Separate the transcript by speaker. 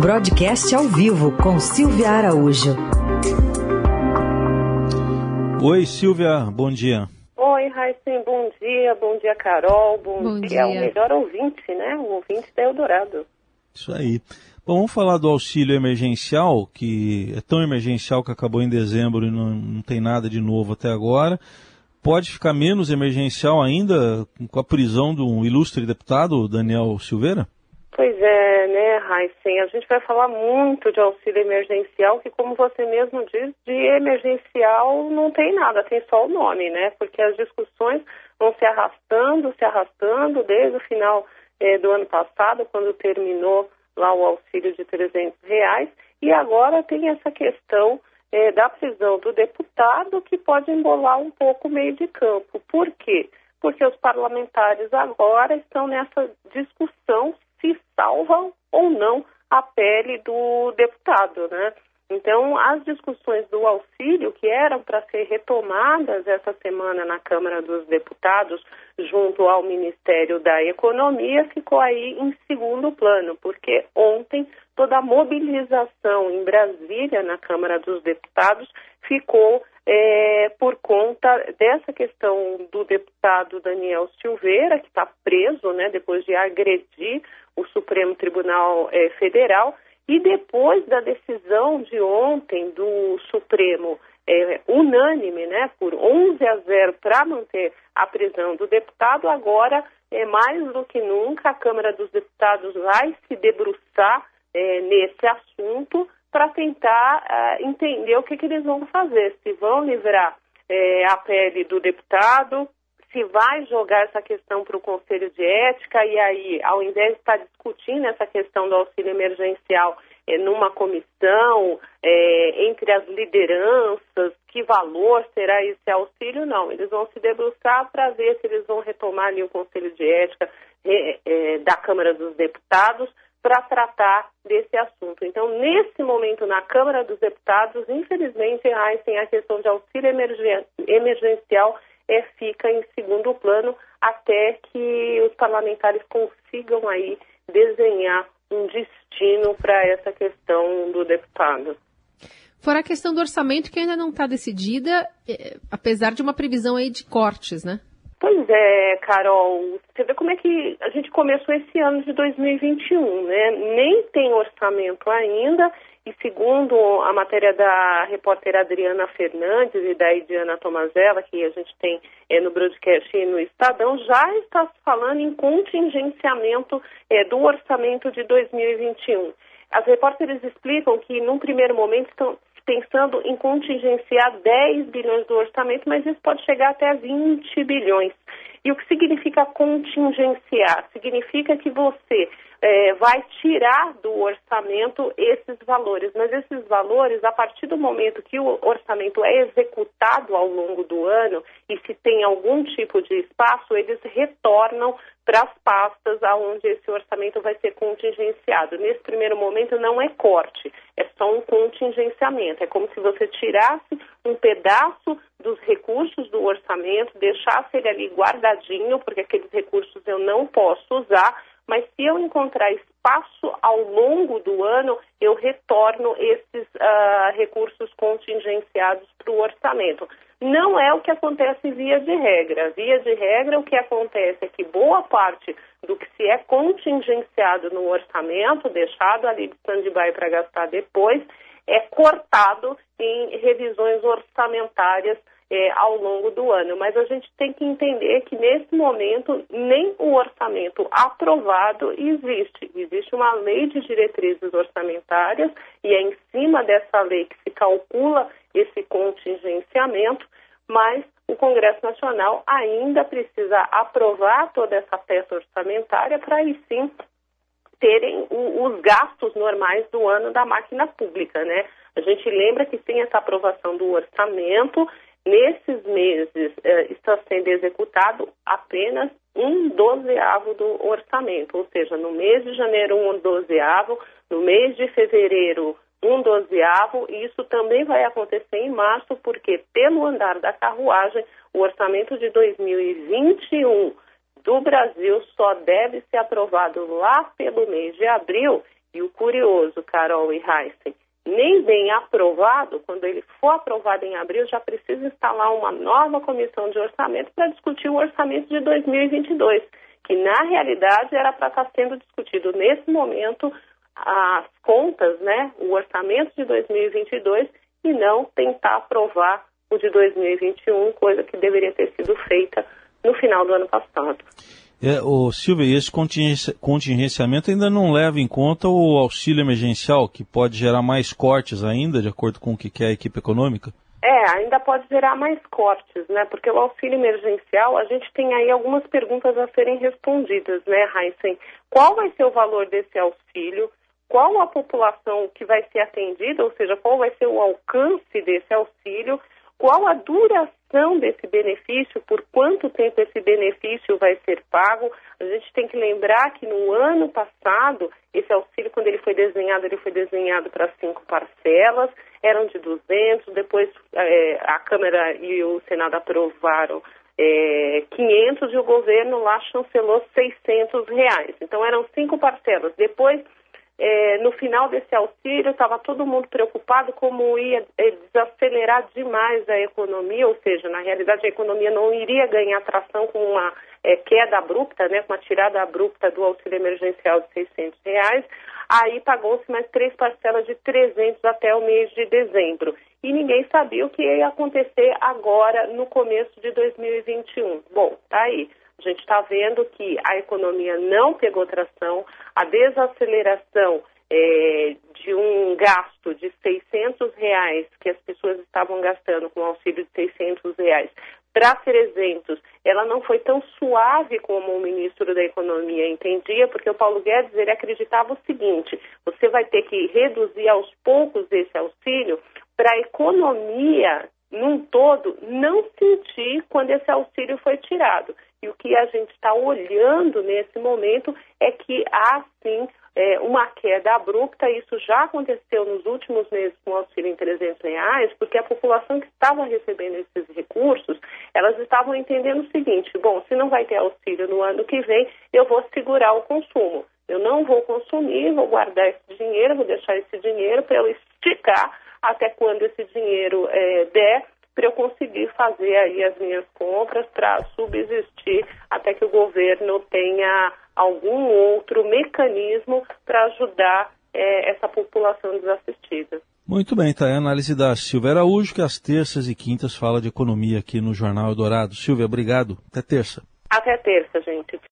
Speaker 1: Broadcast ao vivo com Silvia Araújo.
Speaker 2: Oi, Silvia, bom dia.
Speaker 3: Oi, Raíssen, bom dia, bom dia, Carol, bom,
Speaker 4: Bom
Speaker 3: dia.
Speaker 4: dia.
Speaker 3: ao melhor ouvinte, né? O ouvinte da Eldorado.
Speaker 2: Isso aí. Bom, vamos falar do auxílio emergencial, que é tão emergencial que acabou em dezembro e não, não tem nada de novo até agora. Pode ficar menos emergencial ainda com a prisão do ilustre deputado Daniel Silveira?
Speaker 3: Pois é, né, Raíssen? A gente vai falar muito de auxílio emergencial, que como você mesmo diz, de emergencial não tem nada, tem só o nome, né? Porque as discussões vão se arrastando, se arrastando desde o final eh, do ano passado, quando terminou lá o auxílio de 300 reais, e agora tem essa questão eh, da prisão do deputado que pode embolar um pouco o meio de campo. Por quê? Porque os parlamentares agora estão nessa discussão se salvam ou não a pele do deputado, né? Então, as discussões do auxílio, que eram para ser retomadas essa semana na Câmara dos Deputados, junto ao Ministério da Economia, ficou aí em segundo plano, porque ontem toda a mobilização em Brasília, na Câmara dos Deputados, ficou é, por conta dessa questão do deputado Daniel Silveira, que está preso, né, depois de agredir o Supremo Tribunal eh, Federal, e depois da decisão de ontem do Supremo eh, unânime, né, por 11 a 0 para manter a prisão do deputado, agora, é mais do que nunca, a Câmara dos Deputados vai se debruçar eh, nesse assunto para tentar ah, entender o que, que eles vão fazer, se vão livrar eh, a pele do deputado, se vai jogar essa questão para o Conselho de Ética e aí, ao invés de estar discutindo essa questão do auxílio emergencial eh, numa comissão, entre as lideranças, que valor será esse auxílio? Não, eles vão se debruçar para ver se eles vão retomar ali o Conselho de Ética da Câmara dos Deputados para tratar desse assunto. Então, nesse momento, na Câmara dos Deputados, infelizmente, Heisen, a questão de auxílio emergen- emergencial é, fica em segundo plano até que os parlamentares consigam aí desenhar um destino para essa questão do deputado.
Speaker 4: Fora a questão do orçamento que ainda não está decidida, eh, apesar de uma previsão aí de cortes, né?
Speaker 3: Pois é, Carol, você vê como é que a gente começou esse ano de 2021, né? Nem tem orçamento ainda e segundo a matéria da repórter Adriana Fernandes e da Ediana Tomazella, que a gente tem eh, no broadcast e no Estadão, já está se falando em contingenciamento eh, do orçamento de 2021. As repórteres explicam que, num primeiro momento, estão pensando em contingenciar 10 bilhões do orçamento, mas isso pode chegar até 20 bilhões. E o que significa contingenciar? Significa que você eh, vai tirar do orçamento esses valores, mas esses valores, a partir do momento que o orçamento é executado ao longo do ano e se tem algum tipo de espaço, eles retornam para as pastas aonde esse orçamento vai ser contingenciado. Nesse primeiro momento não é corte, é só um contingenciamento. É como se você tirasse um pedaço dos recursos do orçamento, deixasse ele ali guardadinho, porque aqueles recursos eu não posso usar, mas se eu encontrar espaço ao longo do ano, eu retorno esses uh, recursos contingenciados para o orçamento. Não é o que acontece via de regra. Via de regra, o que acontece é que boa parte do que se é contingenciado no orçamento, deixado ali de stand-by para gastar depois, é cortado em revisões orçamentárias é, ao longo do ano. Mas a gente tem que entender que nesse momento nem o orçamento aprovado existe. Existe uma lei de diretrizes orçamentárias e é em cima dessa lei que se calcula esse contingenciamento, mas o Congresso Nacional ainda precisa aprovar toda essa peça orçamentária para aí sim terem os gastos normais do ano da máquina pública, né? A gente lembra que sem essa aprovação do orçamento, nesses meses eh, está sendo executado apenas um dozeavo do orçamento, ou seja, no mês de janeiro um dozeavo, no mês de fevereiro um dozeavo, e isso também vai acontecer em março, porque pelo andar da carruagem, o orçamento de 2021 do Brasil só deve ser aprovado lá pelo mês de abril. E o curioso, Carol e Heisen, nem bem aprovado, quando ele for aprovado em abril, já precisa instalar uma nova comissão de orçamento para discutir o orçamento de 2022, que na realidade era para estar sendo discutido nesse momento as contas, né, o orçamento de 2022 e não tentar aprovar o de 2021, coisa que deveria ter sido feita no final do ano passado.
Speaker 2: É, o Silvia, esse contingenciamento ainda não leva em conta o auxílio emergencial, que pode gerar mais cortes ainda, de acordo com o que quer a equipe econômica?
Speaker 3: É, ainda pode gerar mais cortes, né? Porque o auxílio emergencial, a gente tem aí algumas perguntas a serem respondidas, né, Heisen? Qual vai ser o valor desse auxílio? Qual a população que vai ser atendida, ou seja, qual vai ser o alcance desse auxílio? qual a duração desse benefício, por quanto tempo esse benefício vai ser pago. A gente tem que lembrar que no ano passado, esse auxílio, quando ele foi desenhado, ele foi desenhado para cinco parcelas, eram de 200, depois é, a Câmara e o Senado aprovaram é, 500 e o governo lá chancelou 600 reais. Então eram cinco parcelas. Depois é, no final desse auxílio, estava todo mundo preocupado como ia é, desacelerar demais a economia, ou seja, na realidade a economia não iria ganhar tração com uma é, queda abrupta, né, com uma tirada abrupta do auxílio emergencial de 600 reais. Aí pagou-se mais três parcelas de 300 até o mês de dezembro. E ninguém sabia o que ia acontecer agora no começo de 2021. Bom, tá aí. A gente está vendo que a economia não pegou tração, a desaceleração é, de um gasto de 600 reais que as pessoas estavam gastando com auxílio de 600 reais para 300, ela não foi tão suave como o ministro da Economia entendia, porque o Paulo Guedes ele acreditava o seguinte: você vai ter que reduzir aos poucos esse auxílio para a economia num todo não sentir quando esse auxílio foi tirado. E o que a gente está olhando nesse momento é que há sim é, uma queda abrupta. Isso já aconteceu nos últimos meses com o auxílio em 300 reais, porque a população que estava recebendo esses recursos, elas estavam entendendo o seguinte: bom, se não vai ter auxílio no ano que vem, eu vou segurar o consumo. Eu não vou consumir, vou guardar esse dinheiro, vou deixar esse dinheiro para eu esticar até quando esse dinheiro é, der para eu conseguir fazer aí as minhas compras para subsistir até que o governo tenha algum outro mecanismo para ajudar é, essa população desassistida.
Speaker 2: Muito bem, tá aí a análise da Silvia Araújo, que às terças e quintas fala de economia aqui no Jornal Eldorado. Silvia, obrigado. Até terça.
Speaker 3: Até terça, gente.